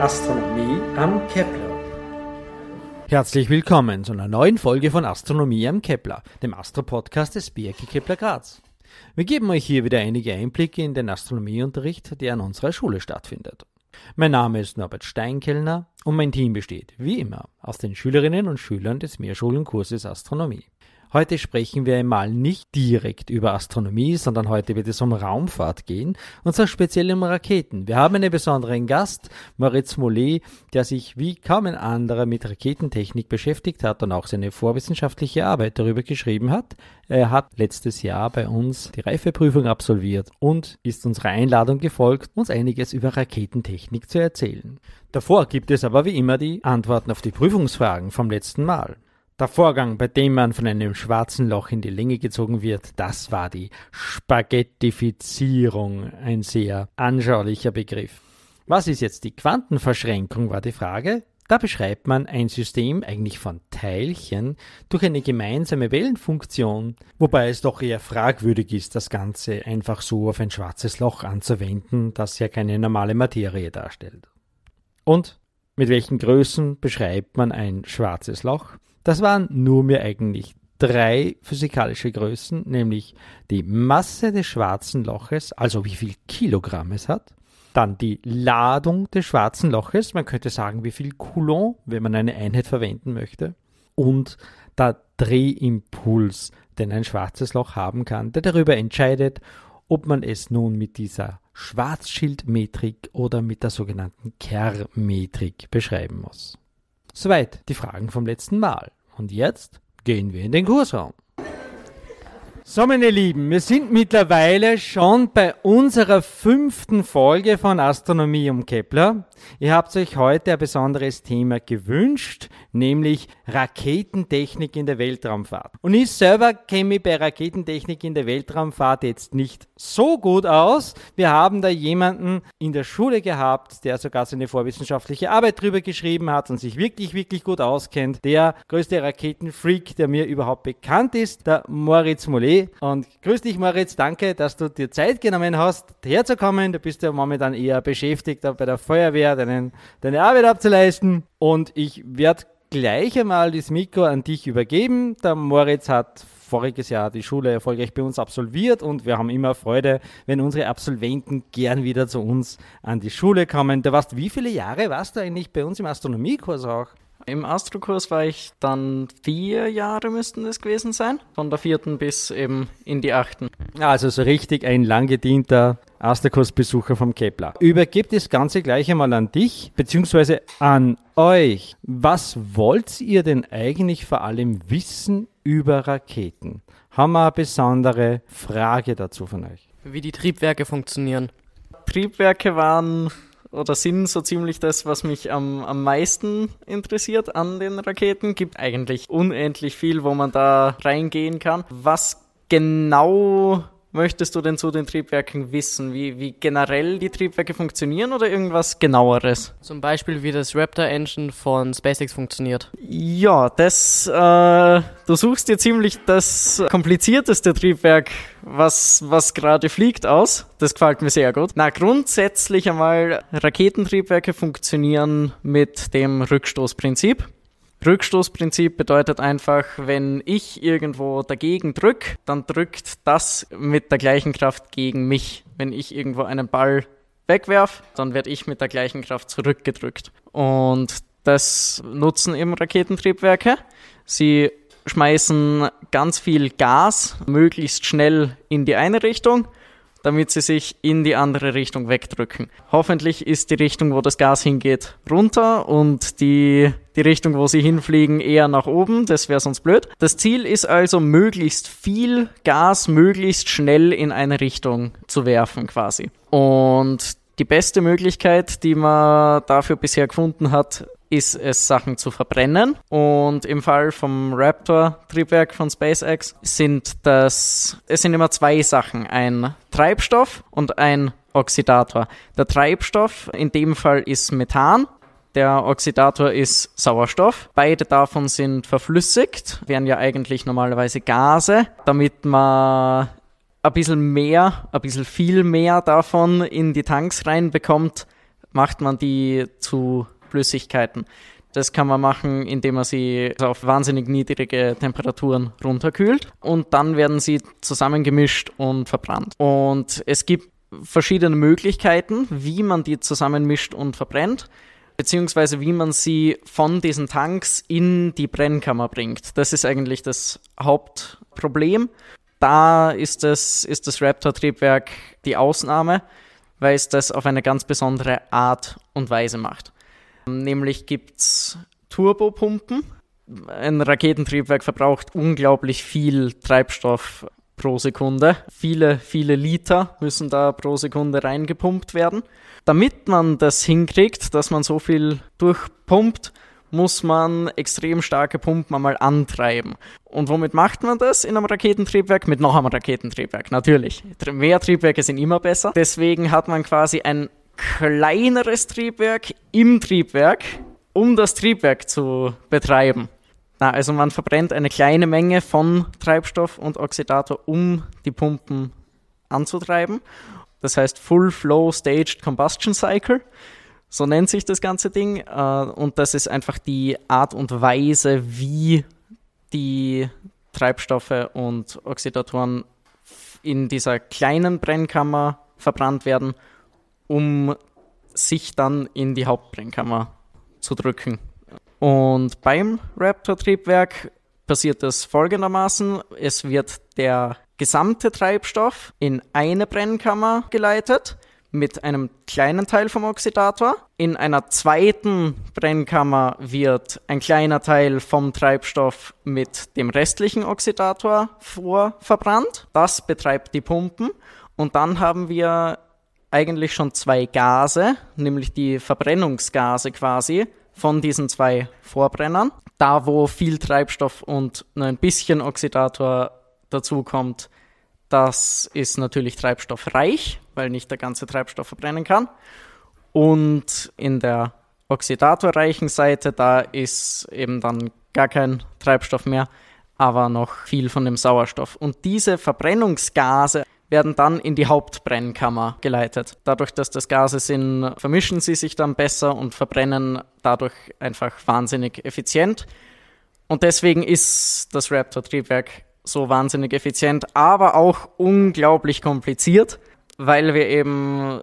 Astronomie am Kepler. Herzlich willkommen zu einer neuen Folge von Astronomie am Kepler, dem Astro-Podcast des BRK Kepler Graz. Wir geben euch hier wieder einige Einblicke in den Astronomieunterricht, der an unserer Schule stattfindet. Mein Name ist Norbert Steinkellner und mein Team besteht, wie immer, aus den Schülerinnen und Schülern des Mehrschulenkurses Astronomie. Heute sprechen wir einmal nicht direkt über Astronomie, sondern heute wird es um Raumfahrt gehen, und zwar speziell um Raketen. Wir haben einen besonderen Gast, Moritz Mollet, der sich wie kaum ein anderer mit Raketentechnik beschäftigt hat und auch seine vorwissenschaftliche Arbeit darüber geschrieben hat. Er hat letztes Jahr bei uns die Reifeprüfung absolviert und ist unserer Einladung gefolgt, uns einiges über Raketentechnik zu erzählen. Davor gibt es aber wie immer die Antworten auf die Prüfungsfragen vom letzten Mal. Der Vorgang, bei dem man von einem schwarzen Loch in die Länge gezogen wird, das war die Spaghettifizierung, ein sehr anschaulicher Begriff. Was ist jetzt die Quantenverschränkung, war die Frage. Da beschreibt man ein System eigentlich von Teilchen durch eine gemeinsame Wellenfunktion, wobei es doch eher fragwürdig ist, das Ganze einfach so auf ein schwarzes Loch anzuwenden, das ja keine normale Materie darstellt. Und mit welchen Größen beschreibt man ein schwarzes Loch? Das waren nur mehr eigentlich drei physikalische Größen, nämlich die Masse des schwarzen Loches, also wie viel Kilogramm es hat, dann die Ladung des schwarzen Loches, man könnte sagen, wie viel Coulomb, wenn man eine Einheit verwenden möchte, und der Drehimpuls, den ein schwarzes Loch haben kann, der darüber entscheidet, ob man es nun mit dieser Schwarzschildmetrik oder mit der sogenannten Kerr-Metrik beschreiben muss. Soweit die Fragen vom letzten Mal. Und jetzt gehen wir in den Kursraum. So, meine Lieben, wir sind mittlerweile schon bei unserer fünften Folge von Astronomie um Kepler. Ihr habt euch heute ein besonderes Thema gewünscht, nämlich Raketentechnik in der Weltraumfahrt. Und ich selber kenne mich bei Raketentechnik in der Weltraumfahrt jetzt nicht so gut aus. Wir haben da jemanden in der Schule gehabt, der sogar seine vorwissenschaftliche Arbeit drüber geschrieben hat und sich wirklich, wirklich gut auskennt. Der größte Raketenfreak, der mir überhaupt bekannt ist, der Moritz Mollet. Und grüß dich, Moritz. Danke, dass du dir Zeit genommen hast, herzukommen. Du bist ja momentan eher beschäftigt bei der Feuerwehr, deinen, deine Arbeit abzuleisten. Und ich werde gleich einmal das Mikro an dich übergeben. Der Moritz hat voriges Jahr die Schule erfolgreich bei uns absolviert und wir haben immer Freude, wenn unsere Absolventen gern wieder zu uns an die Schule kommen. Du warst, wie viele Jahre warst du eigentlich bei uns im Astronomiekurs auch? Im Astrokurs war ich dann vier Jahre müssten es gewesen sein, von der vierten bis eben in die achten. Also so richtig ein lang gedienter Asterkursbesucher vom Kepler. Übergebe das Ganze gleich einmal an dich, beziehungsweise an euch. Was wollt ihr denn eigentlich vor allem wissen über Raketen? Haben wir eine besondere Frage dazu von euch? Wie die Triebwerke funktionieren. Triebwerke waren oder sind so ziemlich das, was mich am, am meisten interessiert an den Raketen. Gibt eigentlich unendlich viel, wo man da reingehen kann. Was genau möchtest du denn zu den Triebwerken wissen? Wie, wie generell die Triebwerke funktionieren oder irgendwas genaueres? Zum Beispiel, wie das Raptor Engine von SpaceX funktioniert. Ja, das, äh, du suchst dir ziemlich das komplizierteste Triebwerk, was, was gerade fliegt, aus. Das gefällt mir sehr gut. Na, grundsätzlich einmal, Raketentriebwerke funktionieren mit dem Rückstoßprinzip. Rückstoßprinzip bedeutet einfach, wenn ich irgendwo dagegen drücke, dann drückt das mit der gleichen Kraft gegen mich. Wenn ich irgendwo einen Ball wegwerf, dann werde ich mit der gleichen Kraft zurückgedrückt. Und das nutzen eben Raketentriebwerke. Sie schmeißen ganz viel Gas möglichst schnell in die eine Richtung damit sie sich in die andere Richtung wegdrücken. Hoffentlich ist die Richtung, wo das Gas hingeht, runter und die, die Richtung, wo sie hinfliegen, eher nach oben. Das wäre sonst blöd. Das Ziel ist also, möglichst viel Gas möglichst schnell in eine Richtung zu werfen, quasi. Und die beste Möglichkeit, die man dafür bisher gefunden hat, ist es, Sachen zu verbrennen. Und im Fall vom Raptor-Triebwerk von SpaceX sind das, es sind immer zwei Sachen. Ein Treibstoff und ein Oxidator. Der Treibstoff in dem Fall ist Methan. Der Oxidator ist Sauerstoff. Beide davon sind verflüssigt, wären ja eigentlich normalerweise Gase, damit man ein bisschen mehr, ein bisschen viel mehr davon in die Tanks reinbekommt, macht man die zu Flüssigkeiten. Das kann man machen, indem man sie auf wahnsinnig niedrige Temperaturen runterkühlt und dann werden sie zusammengemischt und verbrannt. Und es gibt verschiedene Möglichkeiten, wie man die zusammenmischt und verbrennt, beziehungsweise wie man sie von diesen Tanks in die Brennkammer bringt. Das ist eigentlich das Hauptproblem. Da ist das, ist das Raptor-Triebwerk die Ausnahme, weil es das auf eine ganz besondere Art und Weise macht. Nämlich gibt es Turbopumpen. Ein Raketentriebwerk verbraucht unglaublich viel Treibstoff pro Sekunde. Viele, viele Liter müssen da pro Sekunde reingepumpt werden. Damit man das hinkriegt, dass man so viel durchpumpt, muss man extrem starke Pumpen einmal antreiben. Und womit macht man das in einem Raketentriebwerk? Mit noch einem Raketentriebwerk, natürlich. Mehr Triebwerke sind immer besser. Deswegen hat man quasi ein kleineres Triebwerk im Triebwerk, um das Triebwerk zu betreiben. Na, also man verbrennt eine kleine Menge von Treibstoff und Oxidator, um die Pumpen anzutreiben. Das heißt Full Flow Staged Combustion Cycle. So nennt sich das ganze Ding. Äh, und das ist einfach die Art und Weise, wie die Treibstoffe und Oxidatoren in dieser kleinen Brennkammer verbrannt werden um sich dann in die Hauptbrennkammer zu drücken. Und beim Raptor-Triebwerk passiert das folgendermaßen. Es wird der gesamte Treibstoff in eine Brennkammer geleitet mit einem kleinen Teil vom Oxidator. In einer zweiten Brennkammer wird ein kleiner Teil vom Treibstoff mit dem restlichen Oxidator vorverbrannt. Das betreibt die Pumpen. Und dann haben wir eigentlich schon zwei Gase, nämlich die Verbrennungsgase quasi von diesen zwei Vorbrennern. Da, wo viel Treibstoff und nur ein bisschen Oxidator dazukommt, das ist natürlich treibstoffreich, weil nicht der ganze Treibstoff verbrennen kann. Und in der oxidatorreichen Seite, da ist eben dann gar kein Treibstoff mehr, aber noch viel von dem Sauerstoff. Und diese Verbrennungsgase werden dann in die Hauptbrennkammer geleitet. Dadurch, dass das Gase sind, vermischen sie sich dann besser und verbrennen dadurch einfach wahnsinnig effizient. Und deswegen ist das Raptor-Triebwerk so wahnsinnig effizient, aber auch unglaublich kompliziert, weil wir eben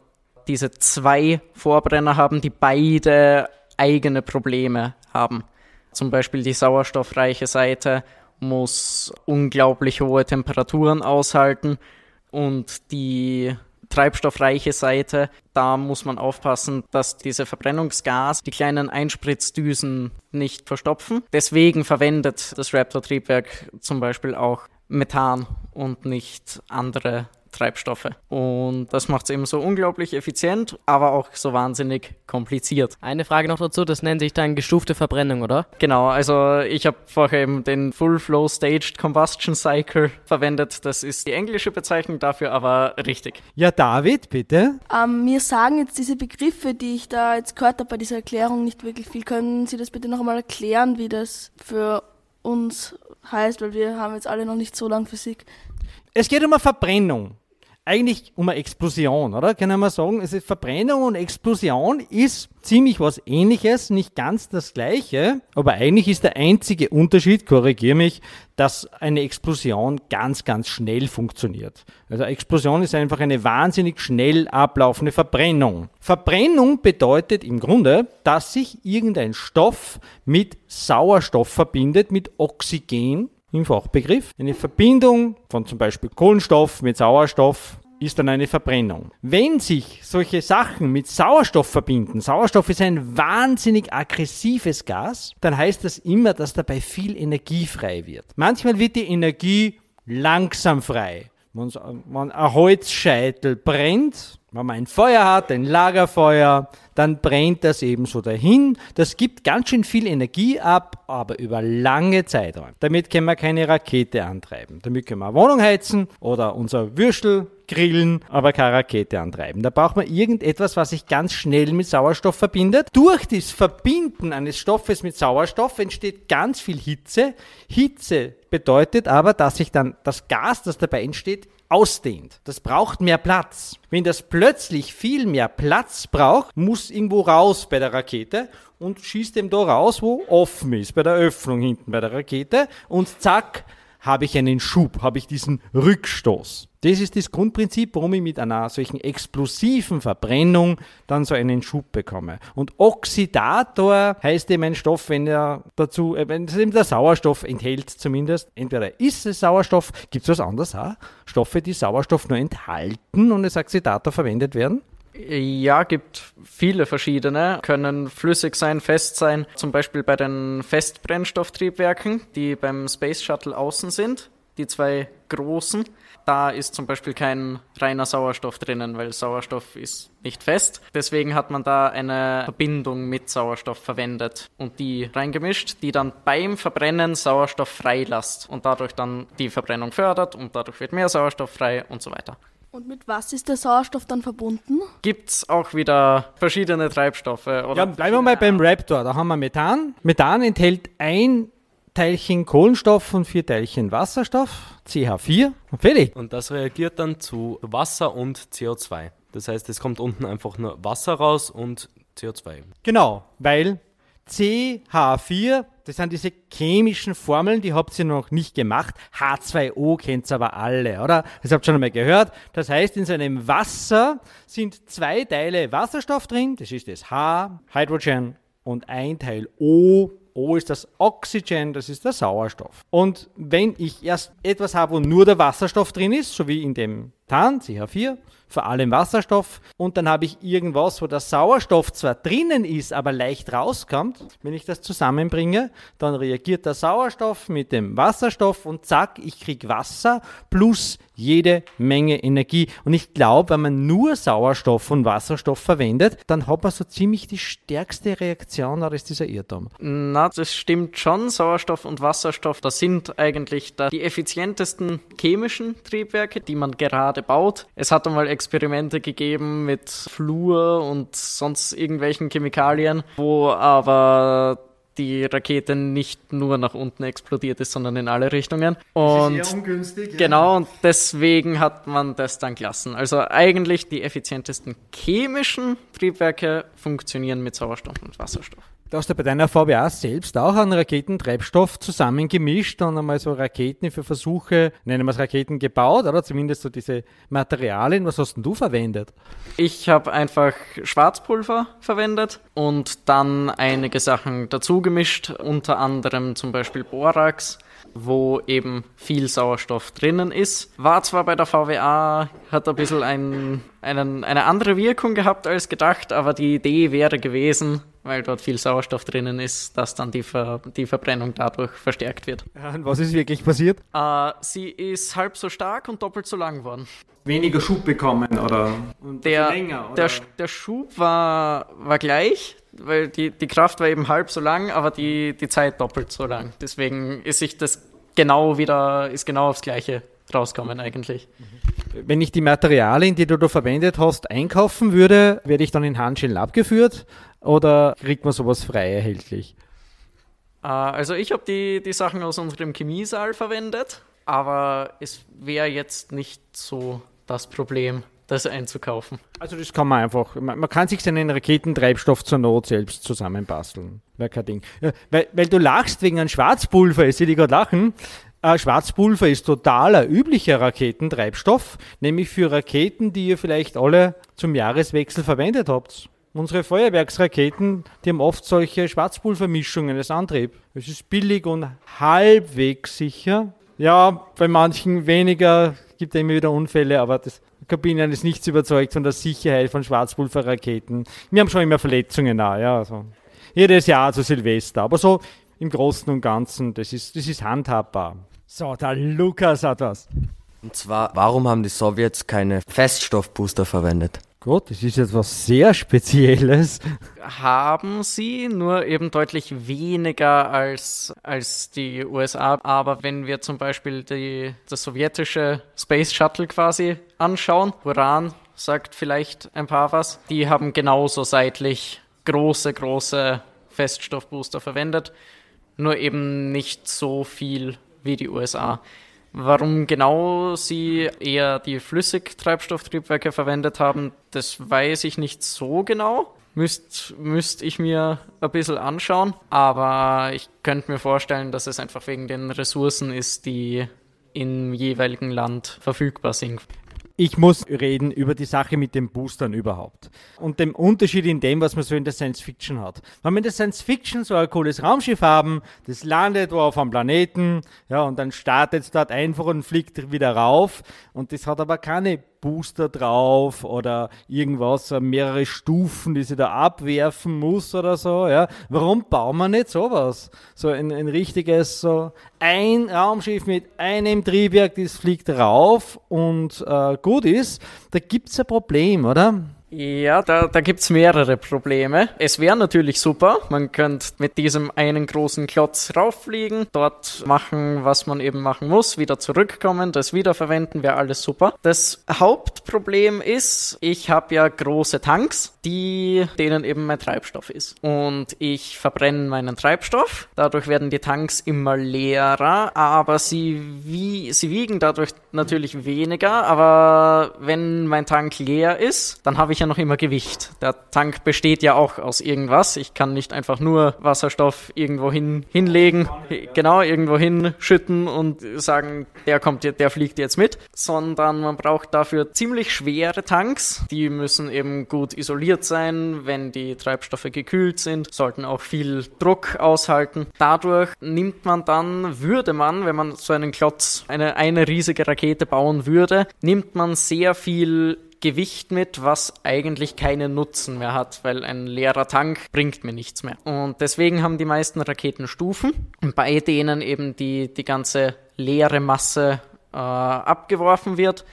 diese zwei Vorbrenner haben, die beide eigene Probleme haben. Zum Beispiel die sauerstoffreiche Seite muss unglaublich hohe Temperaturen aushalten und die treibstoffreiche Seite, da muss man aufpassen, dass diese Verbrennungsgas die kleinen Einspritzdüsen nicht verstopfen. Deswegen verwendet das Raptor-Triebwerk zum Beispiel auch Methan und nicht andere Treibstoffe. Und das macht es eben so unglaublich effizient, aber auch so wahnsinnig kompliziert. Eine Frage noch dazu, das nennt sich dann gestufte Verbrennung, oder? Genau, also ich habe vorher eben den Full Flow Staged Combustion Cycle verwendet. Das ist die englische Bezeichnung dafür, aber richtig. Ja, David, bitte. Ähm, mir sagen jetzt diese Begriffe, die ich da jetzt gehört habe bei dieser Erklärung, nicht wirklich viel. Können Sie das bitte noch einmal erklären, wie das für uns heißt, weil wir haben jetzt alle noch nicht so lange Physik. Es geht um eine Verbrennung eigentlich um eine Explosion, oder? Können wir sagen, es ist Verbrennung und Explosion ist ziemlich was ähnliches, nicht ganz das gleiche, aber eigentlich ist der einzige Unterschied, korrigiere mich, dass eine Explosion ganz, ganz schnell funktioniert. Also Explosion ist einfach eine wahnsinnig schnell ablaufende Verbrennung. Verbrennung bedeutet im Grunde, dass sich irgendein Stoff mit Sauerstoff verbindet, mit Oxygen im Fachbegriff. Eine Verbindung von zum Beispiel Kohlenstoff mit Sauerstoff ist dann eine Verbrennung. Wenn sich solche Sachen mit Sauerstoff verbinden, Sauerstoff ist ein wahnsinnig aggressives Gas, dann heißt das immer, dass dabei viel Energie frei wird. Manchmal wird die Energie langsam frei. Wenn ein Holzscheitel brennt, wenn man ein Feuer hat, ein Lagerfeuer, dann brennt das eben so dahin. Das gibt ganz schön viel Energie ab, aber über lange Zeiträume. Damit können wir keine Rakete antreiben. Damit können wir eine Wohnung heizen oder unser Würstel grillen, aber keine Rakete antreiben. Da braucht man irgendetwas, was sich ganz schnell mit Sauerstoff verbindet. Durch das Verbinden eines Stoffes mit Sauerstoff entsteht ganz viel Hitze. Hitze bedeutet aber, dass sich dann das Gas, das dabei entsteht, ausdehnt. Das braucht mehr Platz. Wenn das plötzlich viel mehr Platz braucht, muss irgendwo raus bei der Rakete und schießt dem da raus, wo offen ist, bei der Öffnung hinten bei der Rakete und zack, habe ich einen Schub, habe ich diesen Rückstoß. Das ist das Grundprinzip, warum ich mit einer solchen explosiven Verbrennung dann so einen Schub bekomme. Und Oxidator heißt eben ein Stoff, wenn er dazu, äh, wenn es eben der Sauerstoff enthält zumindest. Entweder ist es Sauerstoff, gibt es was anderes auch? Stoffe, die Sauerstoff nur enthalten und als Oxidator verwendet werden? Ja, gibt viele verschiedene, können flüssig sein, fest sein, zum Beispiel bei den Festbrennstofftriebwerken, die beim Space Shuttle außen sind, die zwei großen. Da ist zum Beispiel kein reiner Sauerstoff drinnen, weil Sauerstoff ist nicht fest. Deswegen hat man da eine Verbindung mit Sauerstoff verwendet und die reingemischt, die dann beim Verbrennen Sauerstoff freilässt und dadurch dann die Verbrennung fördert und dadurch wird mehr Sauerstoff frei und so weiter. Und mit was ist der Sauerstoff dann verbunden? Gibt's auch wieder verschiedene Treibstoffe. Oder Ja, bleiben wir mal beim Raptor. Da haben wir Methan. Methan enthält ein Teilchen Kohlenstoff und vier Teilchen Wasserstoff, CH4. Und fertig. Und das reagiert dann zu Wasser und CO2. Das heißt, es kommt unten einfach nur Wasser raus und CO2. Genau, weil CH4, das sind diese chemischen Formeln, die habt ihr noch nicht gemacht. H2O kennt ihr aber alle, oder? Das habt ihr schon einmal gehört. Das heißt, in so einem Wasser sind zwei Teile Wasserstoff drin, das ist das H, Hydrogen, und ein Teil O. O ist das Oxygen, das ist der Sauerstoff. Und wenn ich erst etwas habe, wo nur der Wasserstoff drin ist, so wie in dem Tan, CH4, vor allem Wasserstoff, und dann habe ich irgendwas, wo der Sauerstoff zwar drinnen ist, aber leicht rauskommt, wenn ich das zusammenbringe, dann reagiert der Sauerstoff mit dem Wasserstoff und zack, ich kriege Wasser plus jede Menge Energie. Und ich glaube, wenn man nur Sauerstoff und Wasserstoff verwendet, dann hat man so ziemlich die stärkste Reaktion, da ist dieser Irrtum. Na, das stimmt schon. Sauerstoff und Wasserstoff, das sind eigentlich die effizientesten chemischen Triebwerke, die man gerade baut. Es hat einmal Experimente gegeben mit Fluor und sonst irgendwelchen Chemikalien, wo aber die Rakete nicht nur nach unten explodiert ist, sondern in alle Richtungen. Und ungünstig. Genau, und deswegen hat man das dann gelassen. Also eigentlich die effizientesten chemischen Triebwerke funktionieren mit Sauerstoff und Wasserstoff. Du hast ja bei deiner VBA selbst auch einen Raketentreibstoff zusammengemischt und einmal so Raketen für Versuche, nennen wir es Raketen gebaut, oder zumindest so diese Materialien. Was hast denn du verwendet? Ich habe einfach Schwarzpulver verwendet und dann einige Sachen dazu gemischt, unter anderem zum Beispiel Borax, wo eben viel Sauerstoff drinnen ist. War zwar bei der VWA, hat ein bisschen ein, einen, eine andere Wirkung gehabt als gedacht, aber die Idee wäre gewesen, weil dort viel Sauerstoff drinnen ist, dass dann die, Ver, die Verbrennung dadurch verstärkt wird. Und was ist wirklich passiert? Äh, sie ist halb so stark und doppelt so lang geworden. Weniger Schub bekommen oder Der, länger, der, oder? Sch- der Schub war, war gleich, weil die, die Kraft war eben halb so lang, aber die, die Zeit doppelt so lang. Deswegen ist sich das genau wieder, ist genau aufs Gleiche rauskommen eigentlich. Wenn ich die Materialien, die du da verwendet hast, einkaufen würde, werde ich dann in Handschellen abgeführt oder kriegt man sowas frei erhältlich? Äh, also ich habe die, die Sachen aus unserem Chemiesaal verwendet, aber es wäre jetzt nicht so das Problem, das einzukaufen. Also das kann man einfach, man, man kann sich seinen Raketentreibstoff zur Not selbst zusammenbasteln. Wäre kein Ding. Ja, weil, weil du lachst wegen einem Schwarzpulver, ich sehe dich gerade lachen. Äh, Schwarzpulver ist totaler üblicher Raketentreibstoff, nämlich für Raketen, die ihr vielleicht alle zum Jahreswechsel verwendet habt. Unsere Feuerwerksraketen, die haben oft solche Schwarzpulvermischungen als Antrieb. Es ist billig und halbwegs sicher. Ja, bei manchen weniger, gibt ja immer wieder Unfälle, aber das Kabinen ist nichts überzeugt von der Sicherheit von Schwarzpulverraketen. Wir haben schon immer Verletzungen da, ja. Also. Jedes Jahr zu Silvester, aber so im Großen und Ganzen, das ist, das ist handhabbar. So, der Lukas hat was. Und zwar, warum haben die Sowjets keine Feststoffbooster verwendet? Gut, das ist jetzt was sehr Spezielles. Haben sie, nur eben deutlich weniger als, als die USA. Aber wenn wir zum Beispiel die, das sowjetische Space Shuttle quasi anschauen, Uran sagt vielleicht ein paar was, die haben genauso seitlich große, große Feststoffbooster verwendet, nur eben nicht so viel wie die USA. Warum genau sie eher die Flüssigtreibstofftriebwerke verwendet haben, das weiß ich nicht so genau. Müsste müsst ich mir ein bisschen anschauen. Aber ich könnte mir vorstellen, dass es einfach wegen den Ressourcen ist, die im jeweiligen Land verfügbar sind. Ich muss reden über die Sache mit den Boostern überhaupt. Und dem Unterschied in dem, was man so in der Science Fiction hat. Wenn wir in der Science Fiction so ein cooles Raumschiff haben, das landet wo auf einem Planeten, ja, und dann startet es dort einfach und fliegt wieder rauf. Und das hat aber keine Booster drauf oder irgendwas, mehrere Stufen, die sie da abwerfen muss oder so. Ja. Warum bauen wir nicht sowas? So ein, ein richtiges, so ein Raumschiff mit einem Triebwerk, das fliegt rauf und äh, gut ist. Da gibt es ein Problem, oder? Ja, da, da gibt's mehrere Probleme. Es wäre natürlich super, man könnte mit diesem einen großen Klotz rauffliegen, dort machen, was man eben machen muss, wieder zurückkommen, das wiederverwenden, wäre alles super. Das Hauptproblem ist, ich habe ja große Tanks, die denen eben mein Treibstoff ist. Und ich verbrenne meinen Treibstoff, dadurch werden die Tanks immer leerer, aber sie, wie, sie wiegen dadurch natürlich weniger, aber wenn mein Tank leer ist, dann habe ich ja noch immer Gewicht. Der Tank besteht ja auch aus irgendwas. Ich kann nicht einfach nur Wasserstoff irgendwo hin, hinlegen, genau, irgendwo hinschütten und sagen, der kommt, der fliegt jetzt mit, sondern man braucht dafür ziemlich schwere Tanks. Die müssen eben gut isoliert sein, wenn die Treibstoffe gekühlt sind, sollten auch viel Druck aushalten. Dadurch nimmt man dann, würde man, wenn man so einen Klotz, eine, eine riesige Rakete bauen würde, nimmt man sehr viel Gewicht mit, was eigentlich keinen Nutzen mehr hat, weil ein leerer Tank bringt mir nichts mehr. Und deswegen haben die meisten Raketen Stufen, bei denen eben die, die ganze leere Masse äh, abgeworfen wird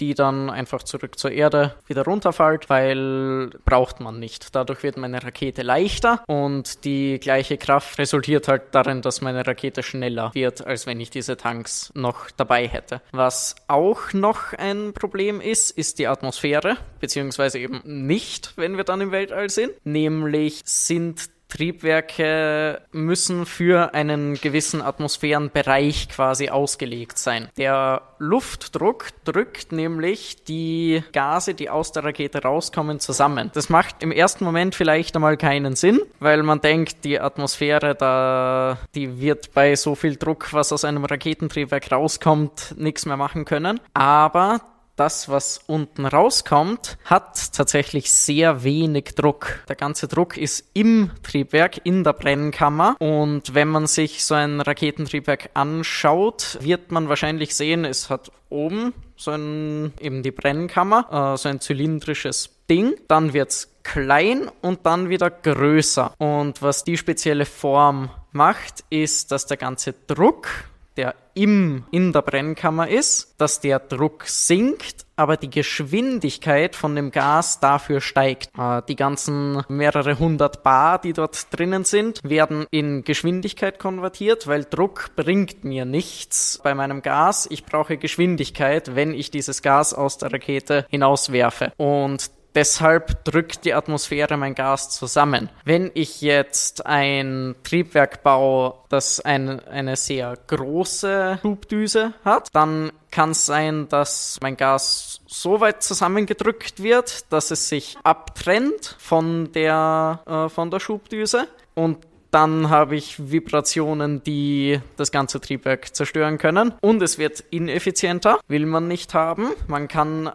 die dann einfach zurück zur Erde wieder runterfällt, weil braucht man nicht. Dadurch wird meine Rakete leichter und die gleiche Kraft resultiert halt darin, dass meine Rakete schneller wird, als wenn ich diese Tanks noch dabei hätte. Was auch noch ein Problem ist, ist die Atmosphäre, beziehungsweise eben nicht, wenn wir dann im Weltall sind. Nämlich sind Triebwerke müssen für einen gewissen Atmosphärenbereich quasi ausgelegt sein. Der Luftdruck drückt nämlich die Gase, die aus der Rakete rauskommen, zusammen. Das macht im ersten Moment vielleicht einmal keinen Sinn, weil man denkt, die Atmosphäre da, die wird bei so viel Druck, was aus einem Raketentriebwerk rauskommt, nichts mehr machen können. Aber das, was unten rauskommt, hat tatsächlich sehr wenig Druck. Der ganze Druck ist im Triebwerk, in der Brennkammer. Und wenn man sich so ein Raketentriebwerk anschaut, wird man wahrscheinlich sehen, es hat oben so ein, eben die Brennkammer, äh, so ein zylindrisches Ding. Dann wird's klein und dann wieder größer. Und was die spezielle Form macht, ist, dass der ganze Druck der im, in der Brennkammer ist, dass der Druck sinkt, aber die Geschwindigkeit von dem Gas dafür steigt. Äh, die ganzen mehrere hundert Bar, die dort drinnen sind, werden in Geschwindigkeit konvertiert, weil Druck bringt mir nichts bei meinem Gas. Ich brauche Geschwindigkeit, wenn ich dieses Gas aus der Rakete hinauswerfe. Und Deshalb drückt die Atmosphäre mein Gas zusammen. Wenn ich jetzt ein Triebwerk baue, das ein, eine sehr große Schubdüse hat, dann kann es sein, dass mein Gas so weit zusammengedrückt wird, dass es sich abtrennt von der, äh, von der Schubdüse und dann habe ich Vibrationen, die das ganze Triebwerk zerstören können. Und es wird ineffizienter, will man nicht haben. Man kann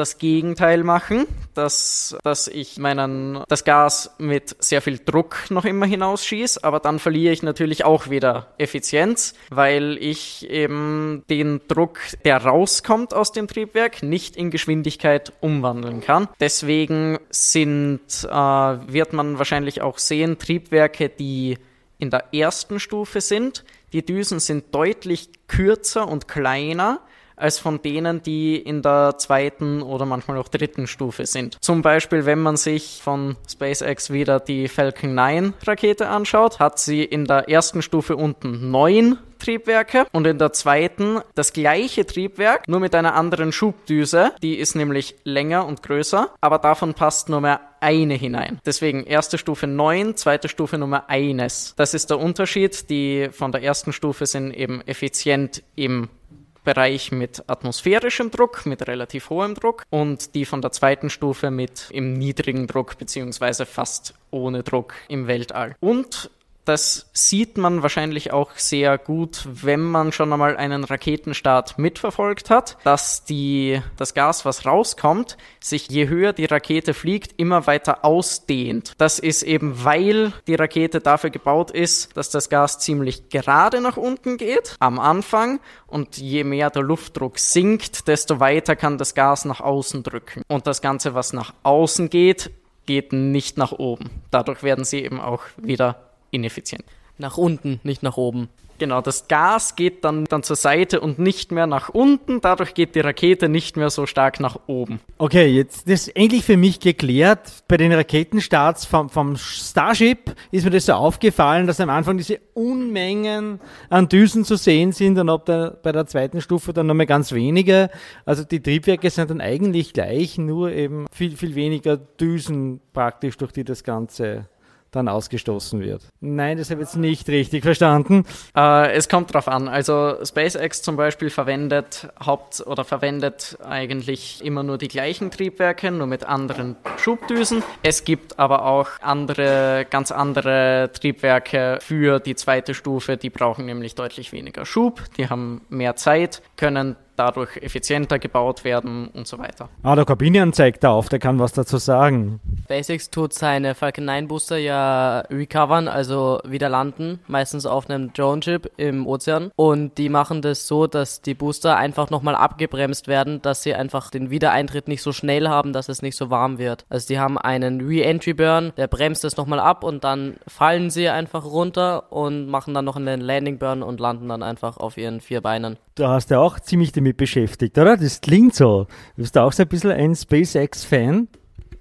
das Gegenteil machen, dass, dass ich meinen, das Gas mit sehr viel Druck noch immer hinausschieße, aber dann verliere ich natürlich auch wieder Effizienz, weil ich eben den Druck, der rauskommt aus dem Triebwerk, nicht in Geschwindigkeit umwandeln kann. Deswegen sind, äh, wird man wahrscheinlich auch sehen, Triebwerke, die in der ersten Stufe sind, die Düsen sind deutlich kürzer und kleiner als von denen, die in der zweiten oder manchmal auch dritten Stufe sind. Zum Beispiel, wenn man sich von SpaceX wieder die Falcon 9 Rakete anschaut, hat sie in der ersten Stufe unten neun Triebwerke und in der zweiten das gleiche Triebwerk, nur mit einer anderen Schubdüse. Die ist nämlich länger und größer, aber davon passt nur mehr eine hinein. Deswegen erste Stufe 9, zweite Stufe Nummer eines. Das ist der Unterschied. Die von der ersten Stufe sind eben effizient im Bereich mit atmosphärischem Druck, mit relativ hohem Druck und die von der zweiten Stufe mit im niedrigen Druck beziehungsweise fast ohne Druck im Weltall. Und das sieht man wahrscheinlich auch sehr gut, wenn man schon einmal einen Raketenstart mitverfolgt hat, dass die, das Gas, was rauskommt, sich je höher die Rakete fliegt, immer weiter ausdehnt. Das ist eben, weil die Rakete dafür gebaut ist, dass das Gas ziemlich gerade nach unten geht am Anfang und je mehr der Luftdruck sinkt, desto weiter kann das Gas nach außen drücken. Und das Ganze, was nach außen geht, geht nicht nach oben. Dadurch werden sie eben auch wieder ineffizient. Nach unten, nicht nach oben. Genau, das Gas geht dann, dann zur Seite und nicht mehr nach unten. Dadurch geht die Rakete nicht mehr so stark nach oben. Okay, jetzt ist endlich für mich geklärt. Bei den Raketenstarts vom, vom Starship ist mir das so aufgefallen, dass am Anfang diese Unmengen an Düsen zu sehen sind und ob der, bei der zweiten Stufe dann nochmal ganz wenige. Also die Triebwerke sind dann eigentlich gleich, nur eben viel, viel weniger Düsen praktisch, durch die das Ganze dann ausgestoßen wird. Nein, das habe ich jetzt nicht richtig verstanden. Äh, es kommt drauf an. Also SpaceX zum Beispiel verwendet Haupt- oder verwendet eigentlich immer nur die gleichen Triebwerke, nur mit anderen Schubdüsen. Es gibt aber auch andere, ganz andere Triebwerke für die zweite Stufe. Die brauchen nämlich deutlich weniger Schub. Die haben mehr Zeit, können dadurch effizienter gebaut werden und so weiter. Ah, der Corbinian zeigt da auf, der kann was dazu sagen. SpaceX tut seine Falcon 9 Booster ja recovern, also wieder landen, meistens auf einem Drone-Chip im Ozean. Und die machen das so, dass die Booster einfach nochmal abgebremst werden, dass sie einfach den Wiedereintritt nicht so schnell haben, dass es nicht so warm wird. Also die haben einen Re-Entry-Burn, der bremst es nochmal ab und dann fallen sie einfach runter und machen dann noch einen Landing-Burn und landen dann einfach auf ihren vier Beinen. Du hast ja auch ziemlich damit beschäftigt, oder? Das klingt so. Bist du auch so ein bisschen ein SpaceX-Fan?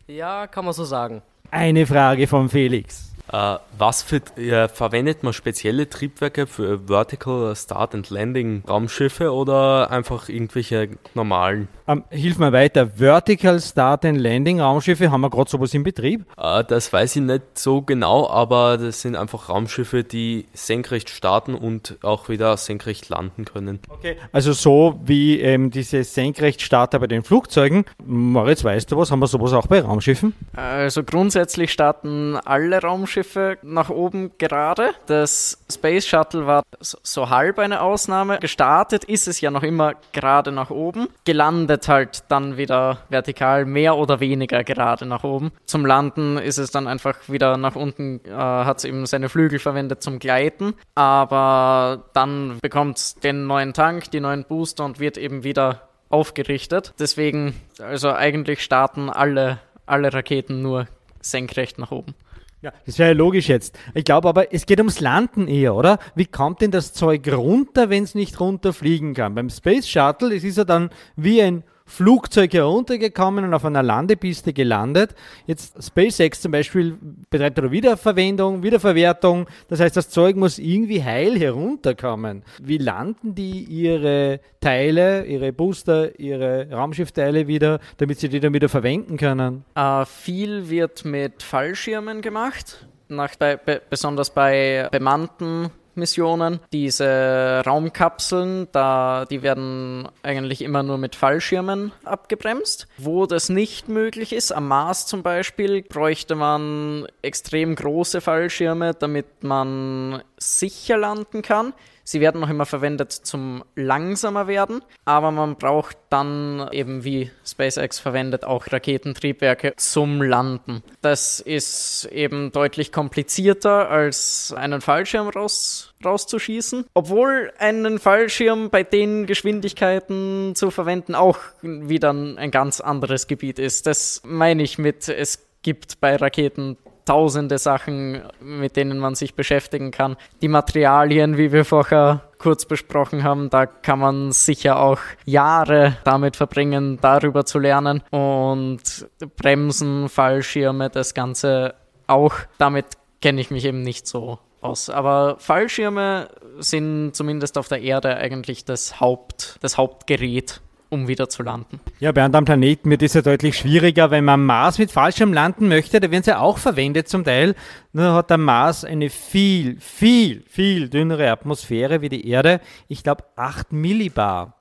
Ja, kann man so sagen. Eine Frage von Felix. Äh, was für, äh, verwendet man spezielle Triebwerke für Vertical Start and Landing Raumschiffe oder einfach irgendwelche normalen? Ähm, hilf mir weiter. Vertical Start and Landing Raumschiffe, haben wir gerade sowas in Betrieb? Äh, das weiß ich nicht so genau, aber das sind einfach Raumschiffe, die senkrecht starten und auch wieder senkrecht landen können. Okay. Also so wie ähm, diese Senkrechtstarter bei den Flugzeugen. Moritz, weißt du was? Haben wir sowas auch bei Raumschiffen? Also grundsätzlich starten alle Raumschiffe nach oben gerade. Das Space Shuttle war so halb eine Ausnahme. Gestartet ist es ja noch immer gerade nach oben. Gelandet halt dann wieder vertikal mehr oder weniger gerade nach oben. Zum Landen ist es dann einfach wieder nach unten, äh, hat es eben seine Flügel verwendet zum Gleiten. Aber dann bekommt es den neuen Tank, die neuen Booster und wird eben wieder aufgerichtet. Deswegen, also eigentlich starten alle, alle Raketen nur senkrecht nach oben. Ja, das wäre ja logisch jetzt. Ich glaube aber, es geht ums Landen eher, oder? Wie kommt denn das Zeug runter, wenn es nicht runterfliegen kann? Beim Space Shuttle, es ist ja dann wie ein Flugzeug heruntergekommen und auf einer Landepiste gelandet. Jetzt SpaceX zum Beispiel betreibt eine Wiederverwendung, Wiederverwertung. Das heißt, das Zeug muss irgendwie heil herunterkommen. Wie landen die ihre Teile, ihre Booster, ihre Raumschiffteile wieder, damit sie die dann wieder verwenden können? Äh, viel wird mit Fallschirmen gemacht. Nach, bei, be, besonders bei bemannten Missionen. Diese Raumkapseln, da, die werden eigentlich immer nur mit Fallschirmen abgebremst. Wo das nicht möglich ist, am Mars zum Beispiel, bräuchte man extrem große Fallschirme, damit man sicher landen kann. Sie werden noch immer verwendet zum langsamer werden, aber man braucht dann eben wie SpaceX verwendet auch Raketentriebwerke zum Landen. Das ist eben deutlich komplizierter als einen Fallschirm raus, rauszuschießen, obwohl einen Fallschirm bei den Geschwindigkeiten zu verwenden auch wieder ein ganz anderes Gebiet ist. Das meine ich mit es gibt bei Raketen tausende Sachen, mit denen man sich beschäftigen kann. Die Materialien, wie wir vorher kurz besprochen haben, da kann man sicher auch Jahre damit verbringen, darüber zu lernen. Und Bremsen, Fallschirme, das Ganze auch. Damit kenne ich mich eben nicht so aus. Aber Fallschirme sind zumindest auf der Erde eigentlich das, Haupt, das Hauptgerät um wieder zu landen. Ja, bei anderen Planeten wird es ja deutlich schwieriger, wenn man Mars mit Fallschirm landen möchte, da werden sie auch verwendet zum Teil. Nur hat der Mars eine viel, viel, viel dünnere Atmosphäre wie die Erde. Ich glaube 8 Millibar.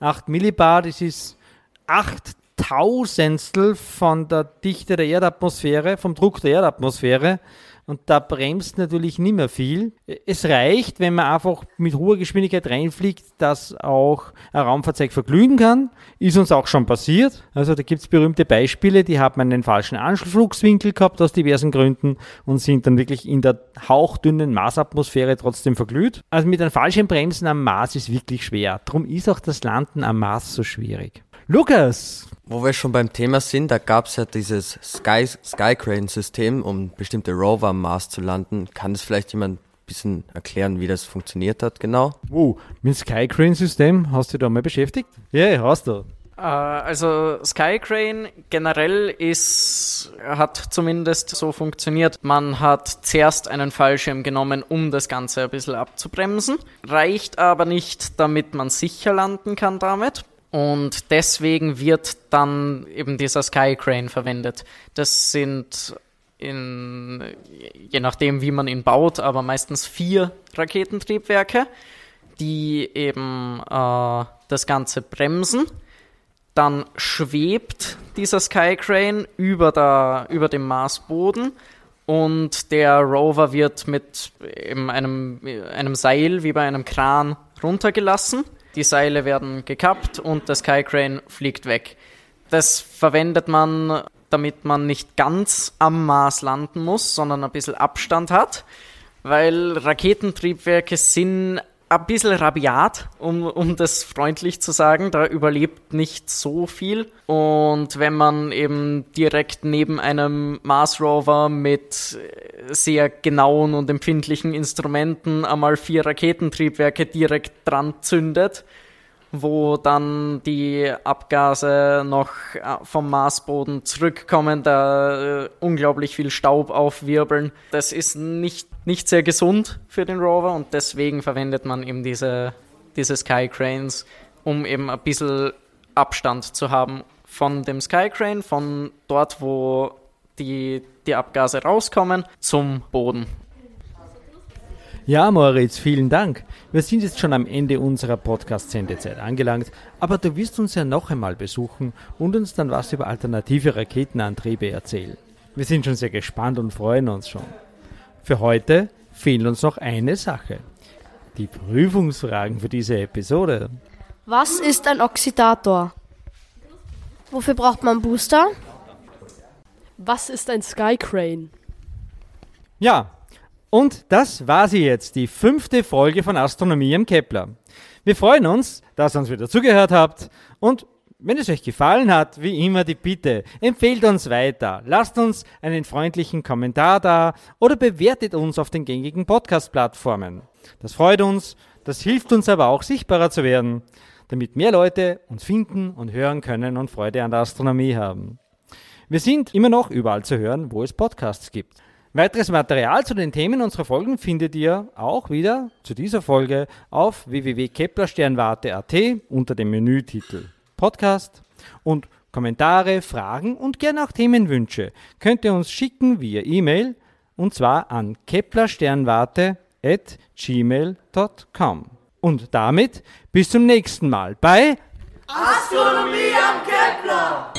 8 Millibar, das ist 8 Tausendstel von der Dichte der Erdatmosphäre, vom Druck der Erdatmosphäre. Und da bremst natürlich nicht mehr viel. Es reicht, wenn man einfach mit hoher Geschwindigkeit reinfliegt, dass auch ein Raumfahrzeug verglühen kann. Ist uns auch schon passiert. Also da gibt es berühmte Beispiele, die haben einen falschen Anschlusswinkel gehabt aus diversen Gründen und sind dann wirklich in der hauchdünnen Marsatmosphäre trotzdem verglüht. Also mit einem falschen Bremsen am Mars ist wirklich schwer. Darum ist auch das Landen am Mars so schwierig. Lukas, Wo wir schon beim Thema sind, da gab es ja dieses Sky, Skycrane-System, um bestimmte Rover am Mars zu landen. Kann das vielleicht jemand ein bisschen erklären, wie das funktioniert hat genau? Wow, mit dem Skycrane-System hast du dich da mal beschäftigt? Ja, yeah, hast du. Äh, also Skycrane generell ist, hat zumindest so funktioniert. Man hat zuerst einen Fallschirm genommen, um das Ganze ein bisschen abzubremsen. Reicht aber nicht, damit man sicher landen kann damit. Und deswegen wird dann eben dieser Skycrane verwendet. Das sind in, je nachdem, wie man ihn baut, aber meistens vier Raketentriebwerke, die eben äh, das Ganze bremsen. Dann schwebt dieser Skycrane über, der, über dem Marsboden und der Rover wird mit einem, einem Seil wie bei einem Kran runtergelassen. Die Seile werden gekappt und der Skycrane fliegt weg. Das verwendet man, damit man nicht ganz am Mars landen muss, sondern ein bisschen Abstand hat, weil Raketentriebwerke sind ein bisschen rabiat, um, um das freundlich zu sagen. Da überlebt nicht so viel. Und wenn man eben direkt neben einem Mars Rover mit sehr genauen und empfindlichen Instrumenten einmal vier Raketentriebwerke direkt dran zündet, wo dann die Abgase noch äh, vom Marsboden zurückkommen, da äh, unglaublich viel Staub aufwirbeln. Das ist nicht, nicht sehr gesund für den Rover und deswegen verwendet man eben diese, diese Skycranes, um eben ein bisschen Abstand zu haben von dem Skycrane, von dort, wo die, die Abgase rauskommen, zum Boden. Ja, Moritz, vielen Dank. Wir sind jetzt schon am Ende unserer Podcast-Sendezeit angelangt, aber du wirst uns ja noch einmal besuchen und uns dann was über alternative Raketenantriebe erzählen. Wir sind schon sehr gespannt und freuen uns schon. Für heute fehlt uns noch eine Sache. Die Prüfungsfragen für diese Episode. Was ist ein Oxidator? Wofür braucht man Booster? Was ist ein Skycrane? Ja, und das war sie jetzt, die fünfte Folge von Astronomie im Kepler. Wir freuen uns, dass ihr uns wieder zugehört habt und wenn es euch gefallen hat, wie immer die Bitte, empfehlt uns weiter, lasst uns einen freundlichen Kommentar da oder bewertet uns auf den gängigen Podcast-Plattformen. Das freut uns, das hilft uns aber auch sichtbarer zu werden, damit mehr Leute uns finden und hören können und Freude an der Astronomie haben. Wir sind immer noch überall zu hören, wo es Podcasts gibt. Weiteres Material zu den Themen unserer Folgen findet ihr auch wieder zu dieser Folge auf www.keplersternwarte.at unter dem Menütitel Podcast und Kommentare, Fragen und gerne auch Themenwünsche könnt ihr uns schicken via E-Mail und zwar an keplersternwarte@gmail.com. Und damit bis zum nächsten Mal bei Astronomie am Kepler!